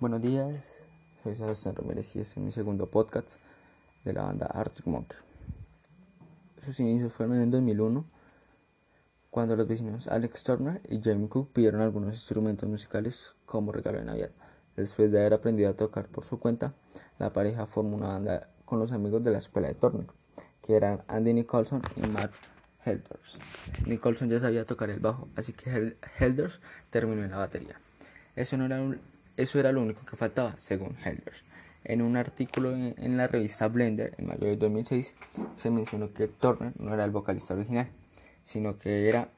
Buenos días, soy Sebastián Ramírez y este es mi segundo podcast de la banda Arctic Monkey. Sus inicios fueron en el 2001, cuando los vecinos Alex Turner y Jamie Cook pidieron algunos instrumentos musicales como regalo de Navidad. Después de haber aprendido a tocar por su cuenta, la pareja formó una banda con los amigos de la escuela de Turner, que eran Andy Nicholson y Matt Helders. Nicholson ya sabía tocar el bajo, así que Helders terminó en la batería. Eso no era un eso era lo único que faltaba, según Helders. En un artículo en, la revista Blender, en mayo de 2006, se mencionó que Turner no era el vocalista original, sino que era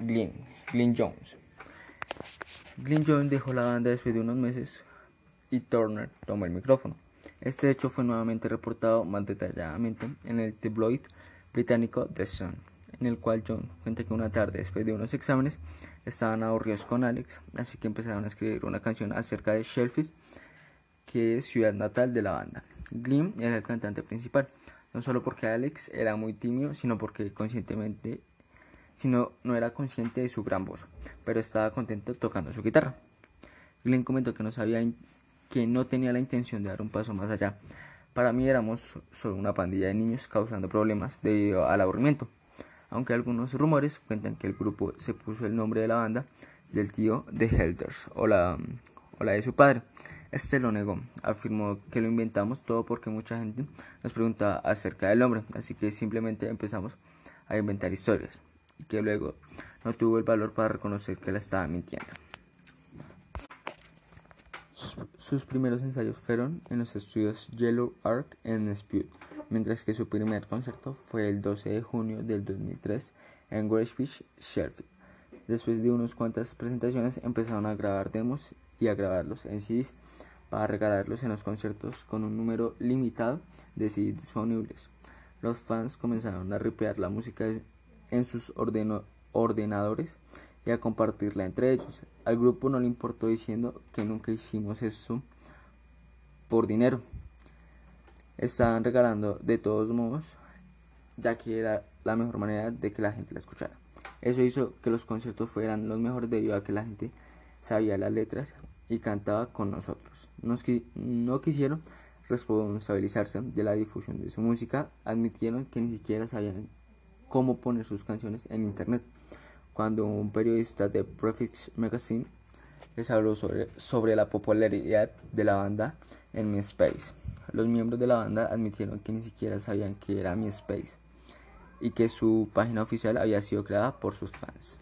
Glyn, Glyn Jones. Glyn Jones dejó la banda después de unos meses y Turner tomó el micrófono. Este hecho fue nuevamente reportado más detalladamente en el tabloid británico The Sun, en el cual Jones cuenta que una tarde después de unos exámenes estaban aburridos con Alex, así que empezaron a escribir una canción acerca de Shellfish, que es ciudad natal de la banda. Glim era el cantante principal, no solo porque Alex era muy tímido, sino porque conscientemente, sino no era consciente de su gran voz, pero estaba contento tocando su guitarra. Glenn comentó que no sabía que no tenía la intención de dar un paso más allá. Para mí éramos solo una pandilla de niños causando problemas debido al aburrimiento aunque algunos rumores cuentan que el grupo se puso el nombre de la banda del tío de Helders o la, o la de su padre. Este lo negó, afirmó que lo inventamos todo porque mucha gente nos preguntaba acerca del nombre, así que simplemente empezamos a inventar historias y que luego no tuvo el valor para reconocer que la estaba mintiendo. Sus, primeros ensayos fueron en los estudios Yellow Arc en Spute, mientras que su primer concierto fue el 12 de junio del 2003 en Beach, Sheffield. Después de unas cuantas presentaciones empezaron a grabar demos y a grabarlos en CDs para regalarlos en los conciertos con un número limitado de CDs disponibles. Los fans comenzaron a ripear la música en sus ordenadores y a compartirla entre ellos. Al grupo no le importó diciendo que nunca hicimos eso por dinero, estaban regalando de todos modos, ya que era la mejor manera de que la gente la escuchara. Eso hizo que los conciertos fueran los mejores debido a que la gente sabía las letras y cantaba con nosotros. Nos no quisieron responsabilizarse de la difusión de su música, admitieron que ni siquiera sabían cómo poner sus canciones en internet. Cuando un periodista de Prefix Magazine les habló sobre, sobre la popularidad de la banda en MySpace. Los miembros de la banda admitieron que ni siquiera sabían que era MySpace y que su página oficial había sido creada por sus fans.